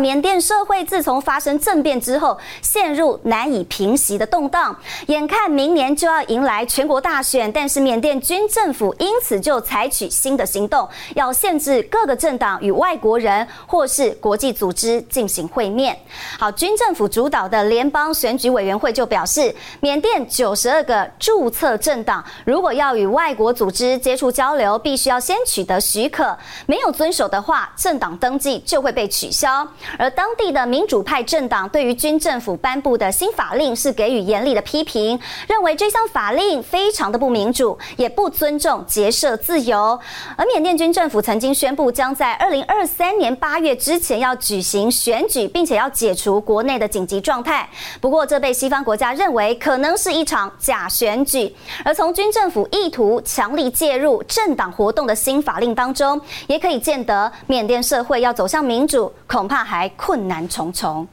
缅甸社会自从发生政变之后，陷入难以平息的动荡。眼看明年就要迎来全国大选，但是缅甸军政府因此就采取新的行动，要限制各个政党与外国人或是国际组织进行会面。好，军政府主导的联邦选举委员会就表示，缅甸九十二个注册政党如果要与外国组织接触交流，必须要先取得许可，没有遵守的话，政党登记就会被取消。而当地的民主派政党对于军政府颁布的新法令是给予严厉的批评，认为这项法令非常的不民主，也不尊重结社自由。而缅甸军政府曾经宣布，将在二零二三年八月之前要举行选举，并且要解除国内的紧急状态。不过，这被西方国家认为可能是一场假选举。而从军政府意图强力介入政党活动的新法令当中，也可以见得缅甸社会要走向民主，恐怕还困难重重。